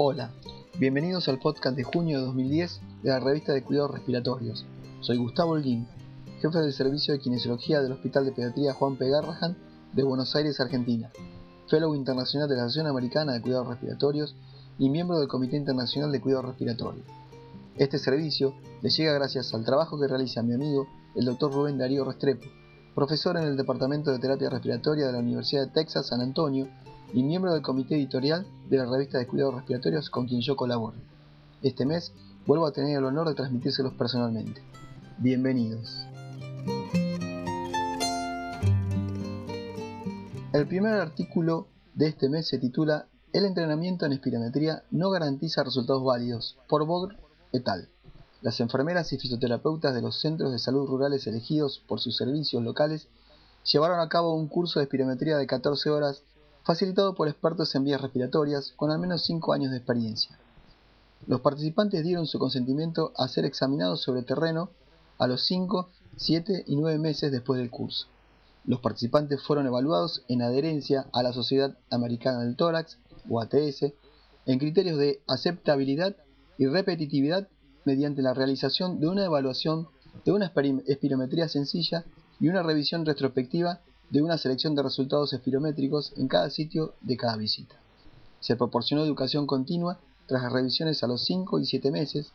Hola, bienvenidos al podcast de junio de 2010 de la revista de Cuidados Respiratorios. Soy Gustavo Holguín, jefe del servicio de kinesiología del Hospital de Pediatría Juan P. Garrahan de Buenos Aires, Argentina, fellow internacional de la Asociación Americana de Cuidados Respiratorios y miembro del Comité Internacional de Cuidados Respiratorios. Este servicio le llega gracias al trabajo que realiza mi amigo, el Dr. Rubén Darío Restrepo, profesor en el Departamento de Terapia Respiratoria de la Universidad de Texas San Antonio y miembro del comité editorial de la revista de cuidados respiratorios con quien yo colaboro. Este mes vuelvo a tener el honor de transmitírselos personalmente. Bienvenidos. El primer artículo de este mes se titula El entrenamiento en espirometría no garantiza resultados válidos, por Bogr et al. Las enfermeras y fisioterapeutas de los centros de salud rurales elegidos por sus servicios locales llevaron a cabo un curso de espirometría de 14 horas facilitado por expertos en vías respiratorias con al menos 5 años de experiencia. Los participantes dieron su consentimiento a ser examinados sobre terreno a los 5, 7 y 9 meses después del curso. Los participantes fueron evaluados en adherencia a la Sociedad Americana del Tórax, o ATS, en criterios de aceptabilidad y repetitividad mediante la realización de una evaluación de una espirometría sencilla y una revisión retrospectiva de una selección de resultados espirométricos en cada sitio de cada visita. Se proporcionó educación continua tras las revisiones a los 5 y 7 meses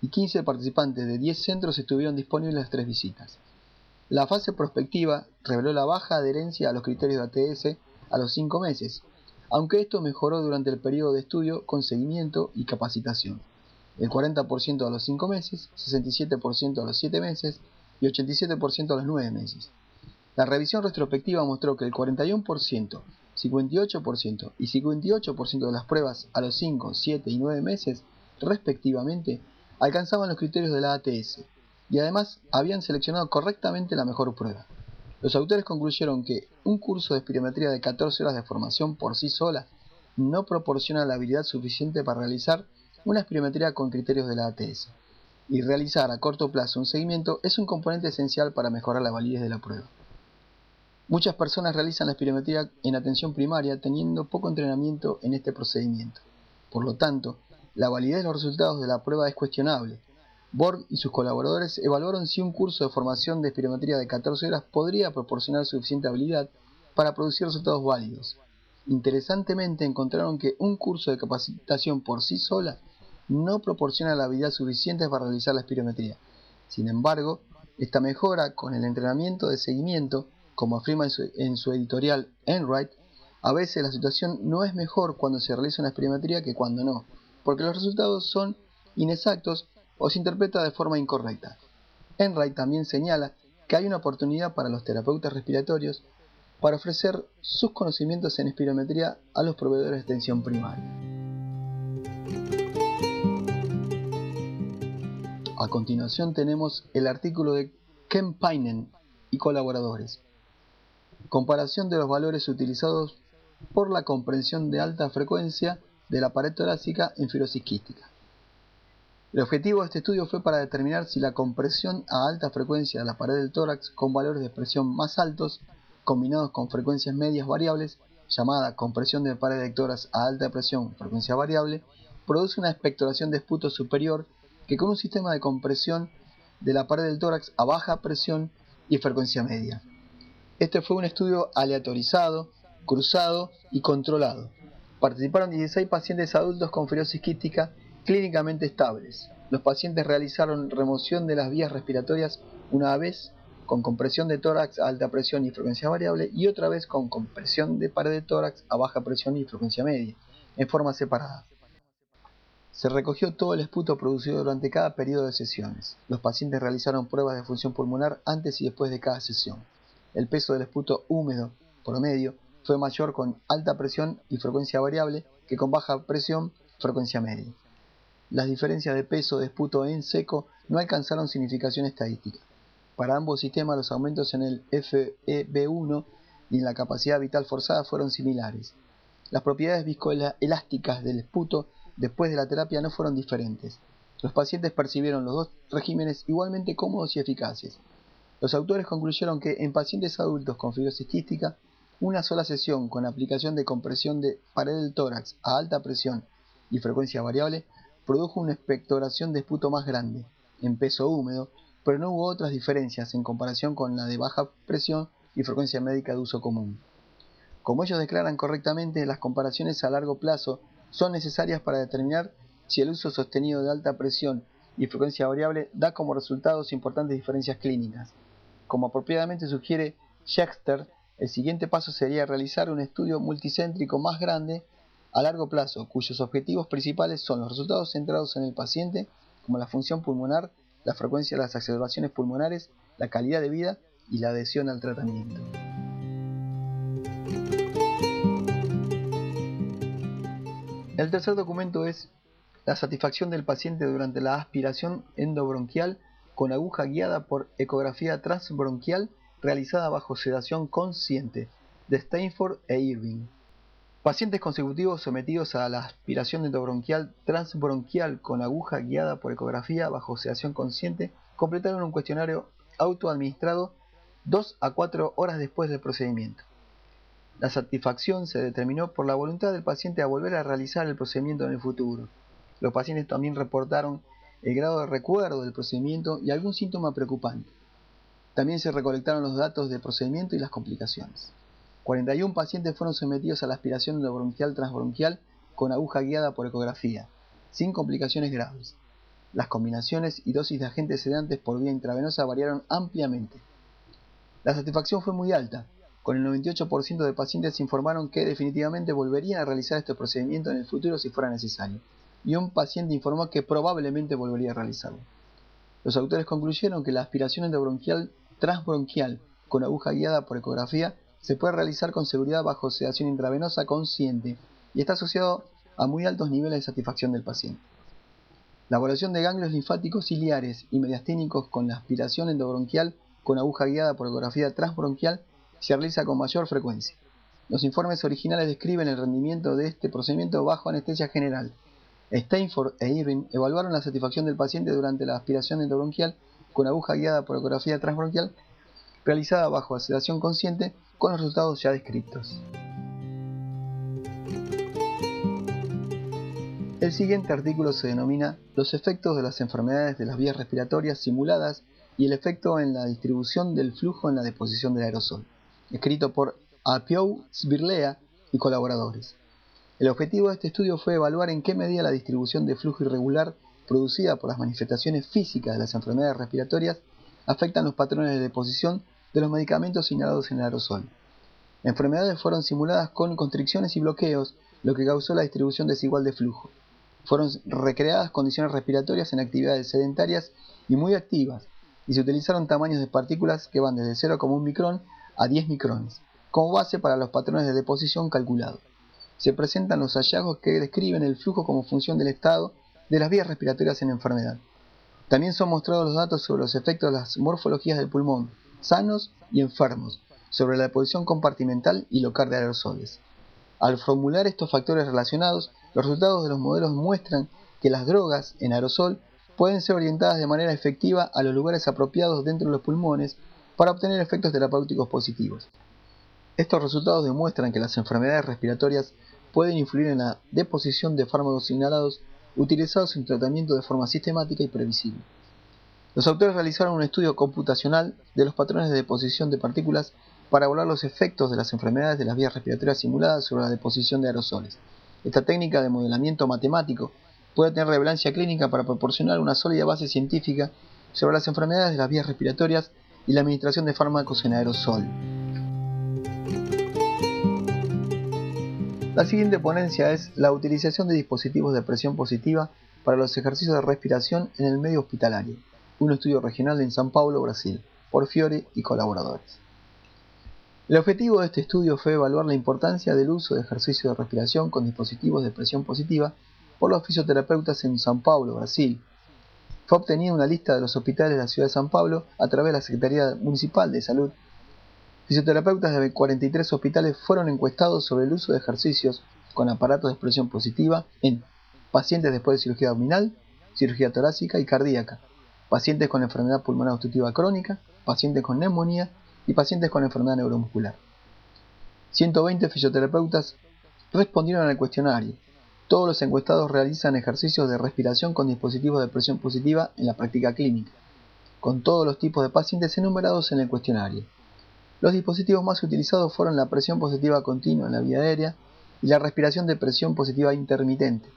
y 15 participantes de 10 centros estuvieron disponibles las tres visitas. La fase prospectiva reveló la baja adherencia a los criterios de ATS a los 5 meses, aunque esto mejoró durante el periodo de estudio con seguimiento y capacitación. El 40% a los 5 meses, 67% a los 7 meses y 87% a los 9 meses. La revisión retrospectiva mostró que el 41%, 58% y 58% de las pruebas a los 5, 7 y 9 meses, respectivamente, alcanzaban los criterios de la ATS y además habían seleccionado correctamente la mejor prueba. Los autores concluyeron que un curso de espirometría de 14 horas de formación por sí sola no proporciona la habilidad suficiente para realizar una espirometría con criterios de la ATS, y realizar a corto plazo un seguimiento es un componente esencial para mejorar la validez de la prueba. Muchas personas realizan la espirometría en atención primaria teniendo poco entrenamiento en este procedimiento. Por lo tanto, la validez de los resultados de la prueba es cuestionable. Borg y sus colaboradores evaluaron si un curso de formación de espirometría de 14 horas podría proporcionar suficiente habilidad para producir resultados válidos. Interesantemente encontraron que un curso de capacitación por sí sola no proporciona la habilidad suficiente para realizar la espirometría. Sin embargo, esta mejora con el entrenamiento de seguimiento como afirma en su, editorial Enright, a veces la situación no es mejor cuando se realiza una espirometría que cuando no, porque los resultados son inexactos o se interpreta de forma incorrecta. Enright también señala que hay una oportunidad para los terapeutas respiratorios para ofrecer sus conocimientos en espirometría a los proveedores de extensión primaria. A continuación tenemos el artículo de Ken Painen y colaboradores, comparación de los valores utilizados por la comprensión de alta frecuencia de la pared torácica en fibrosis quística. El objetivo de este estudio fue para determinar si la compresión a alta frecuencia de la pared del tórax con valores de presión más altos, combinados con frecuencias medias variables, llamada compresión de pared de tórax a alta presión frecuencia variable, produce una expectoración de esputo superior que con un sistema de compresión de la pared del tórax a baja presión y frecuencia media. Este fue un estudio aleatorizado, cruzado y controlado. Participaron 16 pacientes adultos con fibrosis quística clínicamente estables. Los pacientes realizaron remoción de las vías respiratorias una vez con compresión de tórax a alta presión y frecuencia variable y otra vez con compresión de pared de tórax a baja presión y frecuencia media, en forma separada. Se recogió todo el esputo producido durante cada periodo de sesiones. Los pacientes realizaron pruebas de función pulmonar antes y después de cada sesión. El peso del esputo húmedo promedio fue mayor con alta presión y frecuencia variable que con baja presión frecuencia media. Las diferencias de peso de esputo en seco no alcanzaron significación estadística. Para ambos sistemas los aumentos en el FEB1 y en la capacidad vital forzada fueron similares. Las propiedades viscoelásticas del esputo después de la terapia no fueron diferentes. Los pacientes percibieron los dos regímenes igualmente cómodos y eficaces. Los autores concluyeron que en pacientes adultos con fibrosis quística, una sola sesión con aplicación de compresión de pared del tórax a alta presión y frecuencia variable, produjo una expectoración de esputo más grande, en peso húmedo, pero no hubo otras diferencias en comparación con la de baja presión y frecuencia médica de uso común. Como ellos declaran correctamente, las comparaciones a largo plazo son necesarias para determinar si el uso sostenido de alta presión y frecuencia variable da como resultados importantes diferencias clínicas. Como apropiadamente sugiere Schechter, el siguiente paso sería realizar un estudio multicéntrico más grande a largo plazo, cuyos objetivos principales son los resultados centrados en el paciente, como la función pulmonar, la frecuencia de las exacerbaciones pulmonares, la calidad de vida y la adhesión al tratamiento. El tercer documento es la satisfacción del paciente durante la aspiración endobronquial con aguja guiada por ecografía transbronquial realizada bajo sedación consciente de Steinford e Irving. Pacientes consecutivos sometidos a la aspiración endobronquial transbronquial con aguja guiada por ecografía bajo sedación consciente completaron un cuestionario autoadministrado 2 a 4 horas después del procedimiento. La satisfacción se determinó por la voluntad del paciente a volver a realizar el procedimiento en el futuro. Los pacientes también reportaron el grado de recuerdo del procedimiento y algún síntoma preocupante. También se recolectaron los datos del procedimiento y las complicaciones. 41 pacientes fueron sometidos a la aspiración endobronquial transbronquial con aguja guiada por ecografía, sin complicaciones graves. Las combinaciones y dosis de agentes sedantes por vía intravenosa variaron ampliamente. La satisfacción fue muy alta, con el 98% de pacientes informaron que definitivamente volverían a realizar este procedimiento en el futuro si fuera necesario y un paciente informó que probablemente volvería a realizarlo. Los autores concluyeron que la aspiración endobronquial transbronquial con aguja guiada por ecografía se puede realizar con seguridad bajo sedación intravenosa consciente y está asociado a muy altos niveles de satisfacción del paciente. La evaluación de ganglios linfáticos ciliares y mediastínicos con la aspiración endobronquial con aguja guiada por ecografía transbronquial se realiza con mayor frecuencia. Los informes originales describen el rendimiento de este procedimiento bajo anestesia general Steinford e Irving evaluaron la satisfacción del paciente durante la aspiración endobronquial con aguja guiada por ecografía transbronquial realizada bajo sedación consciente con los resultados ya descritos. El siguiente artículo se denomina Los efectos de las enfermedades de las vías respiratorias simuladas y el efecto en la distribución del flujo en la deposición del aerosol, escrito por Apiou Svirlea y colaboradores. El objetivo de este estudio fue evaluar en qué medida la distribución de flujo irregular producida por las manifestaciones físicas de las enfermedades respiratorias afectan los patrones de deposición de los medicamentos inhalados en el aerosol. Enfermedades fueron simuladas con constricciones y bloqueos, lo que causó la distribución desigual de flujo. Fueron recreadas condiciones respiratorias en actividades sedentarias y muy activas, y se utilizaron tamaños de partículas que van desde 0,1 micrón a 10 micrones, como base para los patrones de deposición calculados se presentan los hallazgos que describen el flujo como función del estado de las vías respiratorias en enfermedad. También son mostrados los datos sobre los efectos de las morfologías del pulmón, sanos y enfermos, sobre la deposición compartimental y local de aerosoles. Al formular estos factores relacionados, los resultados de los modelos muestran que las drogas en aerosol pueden ser orientadas de manera efectiva a los lugares apropiados dentro de los pulmones para obtener efectos terapéuticos positivos. Estos resultados demuestran que las enfermedades respiratorias pueden influir en la deposición de fármacos inhalados utilizados en tratamiento de forma sistemática y previsible. Los autores realizaron un estudio computacional de los patrones de deposición de partículas para evaluar los efectos de las enfermedades de las vías respiratorias simuladas sobre la deposición de aerosoles. Esta técnica de modelamiento matemático puede tener relevancia clínica para proporcionar una sólida base científica sobre las enfermedades de las vías respiratorias y la administración de fármacos en aerosol. La siguiente ponencia es la utilización de dispositivos de presión positiva para los ejercicios de respiración en el medio hospitalario, un estudio regional en São Paulo, Brasil, por Fiore y colaboradores. El objetivo de este estudio fue evaluar la importancia del uso de ejercicios de respiración con dispositivos de presión positiva por los fisioterapeutas en São Paulo, Brasil. Fue obtenida una lista de los hospitales de la ciudad de São Paulo a través de la Secretaría Municipal de Salud Fisioterapeutas de 43 hospitales fueron encuestados sobre el uso de ejercicios con aparatos de expresión positiva en pacientes después de cirugía abdominal, cirugía torácica y cardíaca, pacientes con enfermedad pulmonar obstructiva crónica, pacientes con neumonía y pacientes con enfermedad neuromuscular. 120 fisioterapeutas respondieron al cuestionario. todos los encuestados realizan ejercicios de respiración con dispositivos de presión positiva en la práctica clínica, con todos los tipos de pacientes enumerados en el cuestionario. Los dispositivos más utilizados fueron la presión positiva continua en la vía aérea y la respiración de presión positiva intermitente.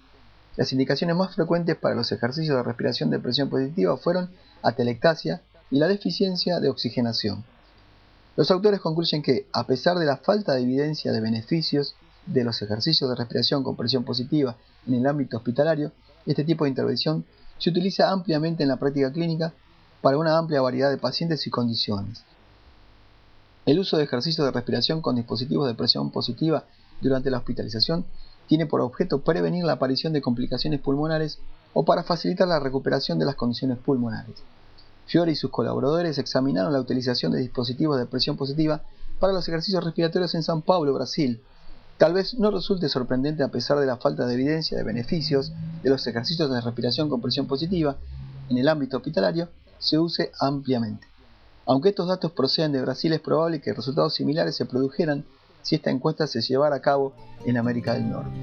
Las indicaciones más frecuentes para los ejercicios de respiración de presión positiva fueron atelectasia y la deficiencia de oxigenación. Los autores concluyen que, a pesar de la falta de evidencia de beneficios de los ejercicios de respiración con presión positiva en el ámbito hospitalario, este tipo de intervención se utiliza ampliamente en la práctica clínica para una amplia variedad de pacientes y condiciones. El uso de ejercicios de respiración con dispositivos de presión positiva durante la hospitalización tiene por objeto prevenir la aparición de complicaciones pulmonares o para facilitar la recuperación de las condiciones pulmonares. Fiore y sus colaboradores examinaron la utilización de dispositivos de presión positiva para los ejercicios respiratorios en San Paulo, Brasil, Tal vez no resulte sorprendente a pesar de la falta de evidencia de beneficios de los ejercicios de respiración con presión positiva en el ámbito hospitalario se use ampliamente. Aunque estos datos proceden de Brasil, es probable que resultados similares se produjeran si esta encuesta se llevara a cabo en América del Norte.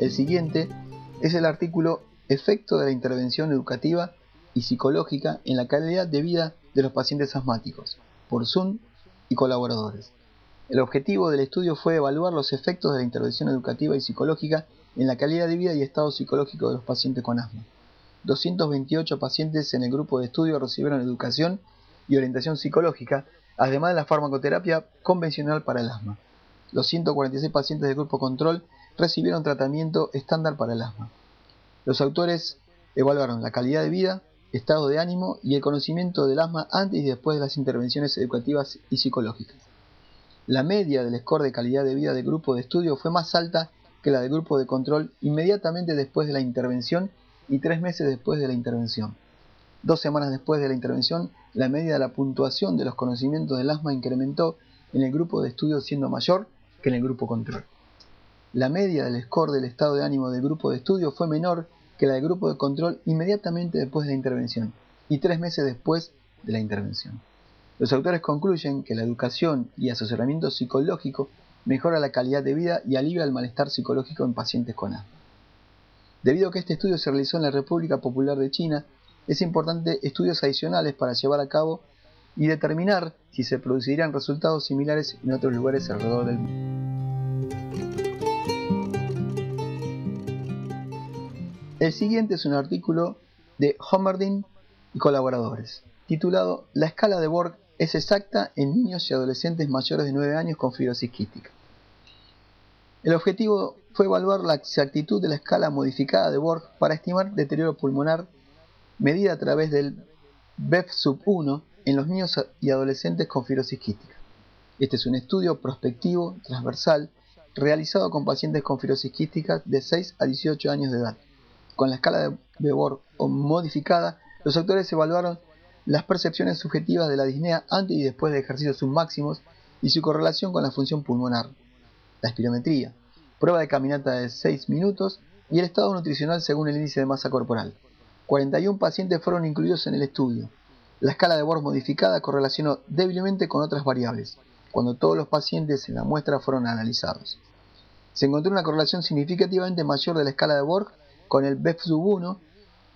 El siguiente es el artículo Efecto de la intervención educativa y psicológica en la calidad de vida de los pacientes asmáticos, por Zoom y colaboradores. El objetivo del estudio fue evaluar los efectos de la intervención educativa y psicológica en la calidad de vida y estado psicológico de los pacientes con asma. 228 pacientes en el grupo de estudio recibieron educación y orientación psicológica, además de la farmacoterapia convencional para el asma. Los 146 pacientes del grupo control recibieron tratamiento estándar para el asma. Los autores evaluaron la calidad de vida, estado de ánimo y el conocimiento del asma antes y después de las intervenciones educativas y psicológicas. La media del score de calidad de vida del grupo de estudio fue más alta que la del grupo de control inmediatamente después de la intervención y tres meses después de la intervención. Dos semanas después de la intervención, la media de la puntuación de los conocimientos del asma incrementó en el grupo de estudio siendo mayor que en el grupo control. La media del score del estado de ánimo del grupo de estudio fue menor que la del grupo de control inmediatamente después de la intervención y tres meses después de la intervención. Los autores concluyen que la educación y asesoramiento psicológico mejora la calidad de vida y alivia el malestar psicológico en pacientes con asma. Debido a que este estudio se realizó en la República Popular de China, es importante estudios adicionales para llevar a cabo y determinar si se producirían resultados similares en otros lugares alrededor del mundo. El siguiente es un artículo de Homerdin y colaboradores, titulado La escala de Borg es exacta en niños y adolescentes mayores de 9 años con fibrosis quística. El objetivo fue evaluar la exactitud de la escala modificada de Borg para estimar deterioro pulmonar medida a través del BEF sub 1 en los niños y adolescentes con fibrosis quística. Este es un estudio prospectivo transversal realizado con pacientes con fibrosis quística de 6 a 18 años de edad. Con la escala de Borg modificada, los autores evaluaron las percepciones subjetivas de la disnea antes y después de ejercicios submáximos y su correlación con la función pulmonar, la espirometría, prueba de caminata de 6 minutos y el estado nutricional según el índice de masa corporal. 41 pacientes fueron incluidos en el estudio. La escala de Borg modificada correlacionó débilmente con otras variables, cuando todos los pacientes en la muestra fueron analizados. Se encontró una correlación significativamente mayor de la escala de Borg con el BEF-1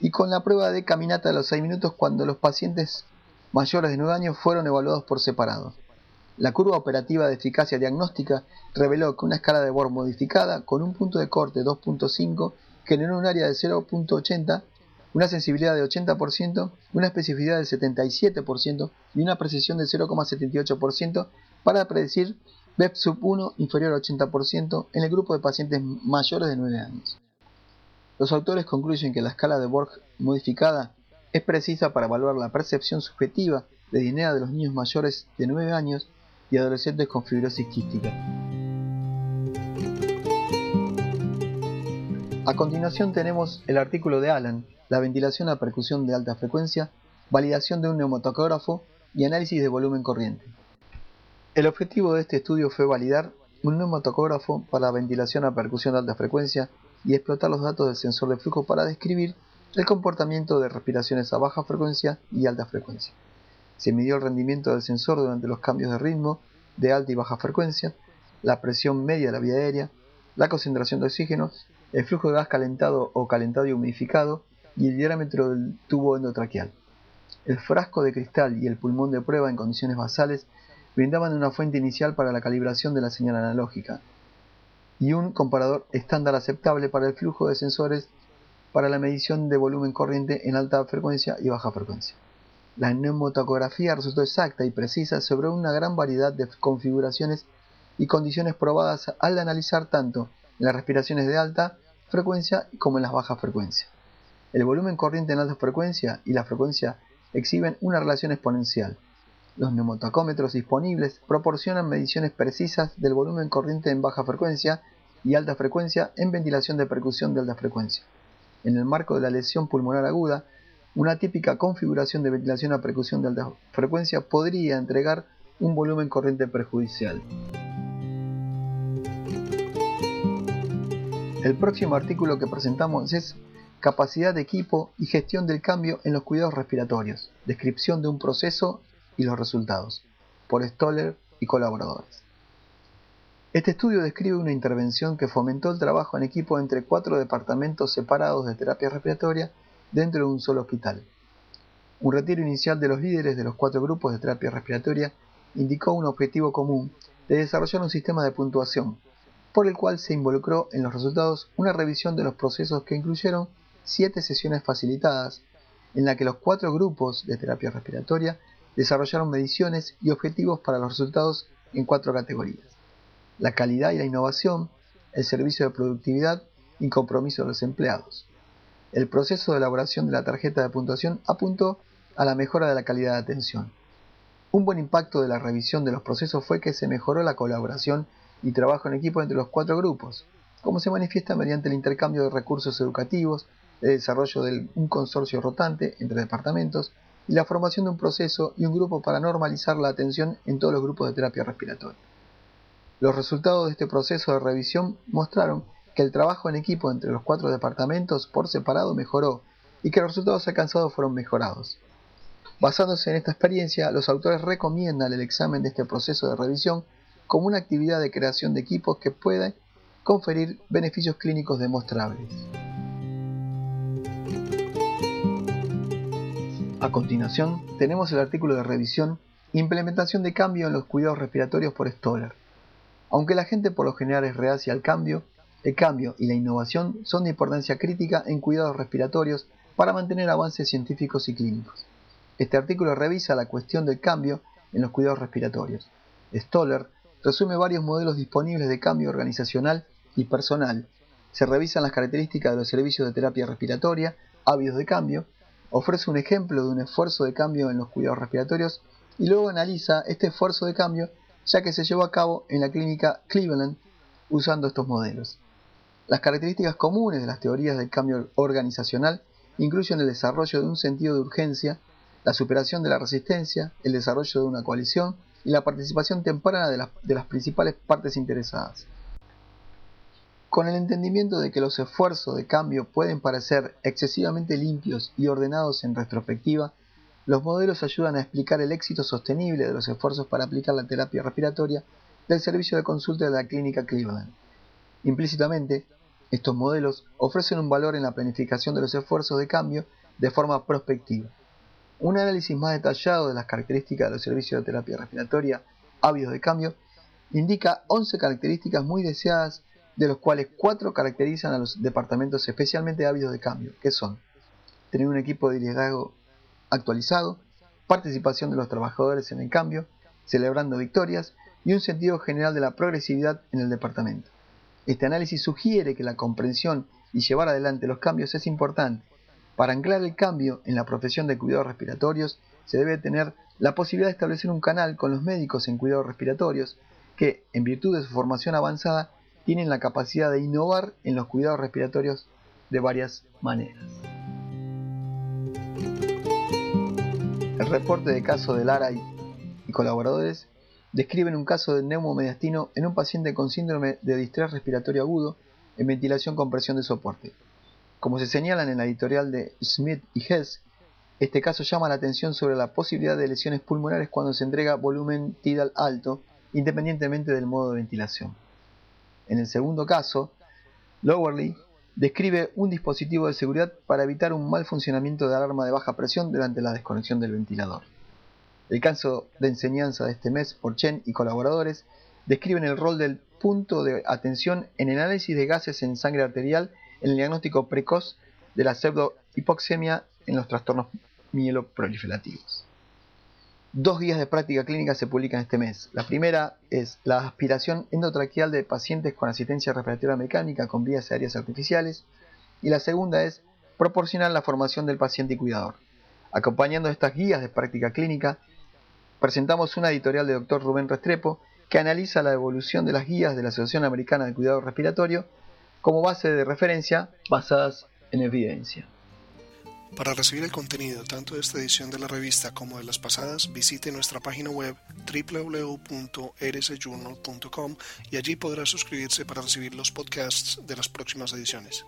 y con la prueba de caminata de los 6 minutos cuando los pacientes mayores de 9 años fueron evaluados por separado. La curva operativa de eficacia diagnóstica reveló que una escala de Borg modificada con un punto de corte 2.5 generó un área de 0.80, una sensibilidad de 80%, una especificidad del 77% y una precisión del 0.78% para predecir BEP sub 1 inferior al 80% en el grupo de pacientes mayores de 9 años. Los autores concluyen que la escala de Borg modificada es precisa para evaluar la percepción subjetiva de disnea de los niños mayores de 9 años y adolescentes con fibrosis quística. A continuación tenemos el artículo de Alan, la ventilación a percusión de alta frecuencia, validación de un neumatocógrafo y análisis de volumen corriente. El objetivo de este estudio fue validar un neumatocógrafo para ventilación a percusión de alta frecuencia y explotar los datos del sensor de flujo para describir el comportamiento de respiraciones a baja frecuencia y alta frecuencia. Se midió el rendimiento del sensor durante los cambios de ritmo de alta y baja frecuencia, la presión media de la vía aérea, la concentración de oxígeno, el flujo de gas calentado o calentado y humidificado y el diámetro del tubo endotraqueal. El frasco de cristal y el pulmón de prueba en condiciones basales brindaban una fuente inicial para la calibración de la señal analógica y un comparador estándar aceptable para el flujo de sensores para la medición de volumen corriente en alta frecuencia y baja frecuencia. La neumotacografía resultó exacta y precisa sobre una gran variedad de configuraciones y condiciones probadas al analizar tanto en las respiraciones de alta frecuencia como en las bajas frecuencias. El volumen corriente en alta frecuencia y la frecuencia exhiben una relación exponencial. Los neumotacómetros disponibles proporcionan mediciones precisas del volumen corriente en baja frecuencia y alta frecuencia en ventilación de percusión de alta frecuencia. En el marco de la lesión pulmonar aguda, una típica configuración de ventilación a percusión de alta frecuencia podría entregar un volumen corriente perjudicial. El próximo artículo que presentamos es Capacidad de equipo y gestión del cambio en los cuidados respiratorios. Descripción de un proceso y los resultados. Por Stoller y colaboradores. Este estudio describe una intervención que fomentó el trabajo en equipo entre cuatro departamentos separados de terapia respiratoria dentro de un solo hospital. Un retiro inicial de los líderes de los cuatro grupos de terapia respiratoria indicó un objetivo común de desarrollar un sistema de puntuación, por el cual se involucró en los resultados una revisión de los procesos que incluyeron siete sesiones facilitadas, en la que los cuatro grupos de terapia respiratoria desarrollaron mediciones y objetivos para los resultados en cuatro categorías. La calidad y la innovación, el servicio de productividad y compromiso de los empleados. El proceso de elaboración de la tarjeta de puntuación apuntó a la mejora de la calidad de atención. Un buen impacto de la revisión de los procesos fue que se mejoró la colaboración y trabajo en equipo entre los cuatro grupos, como se manifiesta mediante el intercambio de recursos educativos, el desarrollo de un consorcio rotante entre departamentos y la formación de un proceso y un grupo para normalizar la atención en todos los grupos de terapia respiratoria. Los resultados de este proceso de revisión mostraron que el trabajo en equipo entre los cuatro departamentos por separado mejoró y que los resultados alcanzados fueron mejorados. Basándose en esta experiencia, los autores recomiendan el examen de este proceso de revisión como una actividad de creación de equipos que puede conferir beneficios clínicos demostrables. A continuación, tenemos el artículo de revisión Implementación de cambio en los cuidados respiratorios por Stoller. Aunque la gente por lo general es reacia al cambio, el cambio y la innovación son de importancia crítica en cuidados respiratorios para mantener avances científicos y clínicos. Este artículo revisa la cuestión del cambio en los cuidados respiratorios. Stoller resume varios modelos disponibles de cambio organizacional y personal. Se revisan las características de los servicios de terapia respiratoria, hábitos de cambio, ofrece un ejemplo de un esfuerzo de cambio en los cuidados respiratorios y luego analiza este esfuerzo de cambio ya que se llevó a cabo en la clínica Cleveland usando estos modelos. Las características comunes de las teorías del cambio organizacional incluyen el desarrollo de un sentido de urgencia, la superación de la resistencia, el desarrollo de una coalición y la participación temprana de, las principales partes interesadas. Con el entendimiento de que los esfuerzos de cambio pueden parecer excesivamente limpios y ordenados en retrospectiva, los modelos ayudan a explicar el éxito sostenible de los esfuerzos para aplicar la terapia respiratoria del servicio de consulta de la clínica Cleveland. Implícitamente, estos modelos ofrecen un valor en la planificación de los esfuerzos de cambio de forma prospectiva. Un análisis más detallado de las características de los servicios de terapia respiratoria hábitos de cambio indica 11 características muy deseadas, de los cuales 4 caracterizan a los departamentos especialmente hábitos de cambio, que son tener un equipo de liderazgo actualizado, participación de los trabajadores en el cambio, celebrando victorias y un sentido general de la progresividad en el departamento. Este análisis sugiere que la comprensión y llevar adelante los cambios es importante. Para anclar el cambio en la profesión de cuidados respiratorios, se debe tener la posibilidad de establecer un canal con los médicos en cuidados respiratorios que, en virtud de su formación avanzada, tienen la capacidad de innovar en los cuidados respiratorios de varias maneras. El reporte de caso de Lara y colaboradores describen un caso de neumomediastino en un paciente con síndrome de distrés respiratorio agudo en ventilación con presión de soporte. Como se señalan en la editorial de Smith y Hess, este caso llama la atención sobre la posibilidad de lesiones pulmonares cuando se entrega volumen tidal alto independientemente del modo de ventilación. En el segundo caso, Lowerly describe un dispositivo de seguridad para evitar un mal funcionamiento de alarma de baja presión durante la desconexión del ventilador. El caso de enseñanza de este mes por Chen y colaboradores describen el rol del punto de atención en el análisis de gases en sangre arterial en el diagnóstico precoz de la pseudohipoxemia en los trastornos mieloproliferativos. Dos guías de práctica clínica se publican este mes. La primera es la aspiración endotraqueal de pacientes con asistencia respiratoria mecánica con vías aéreas artificiales y la segunda es proporcionar la formación del paciente y cuidador. Acompañando estas guías de práctica clínica, presentamos una editorial de Dr. Rubén Restrepo que analiza la evolución de las guías de la Asociación Americana de Cuidado Respiratorio como base de referencia basadas en evidencia. Para recibir el contenido tanto de esta edición de la revista como de las pasadas, visite nuestra página web www.rsjournal.com y allí podrá suscribirse para recibir los podcasts de las próximas ediciones.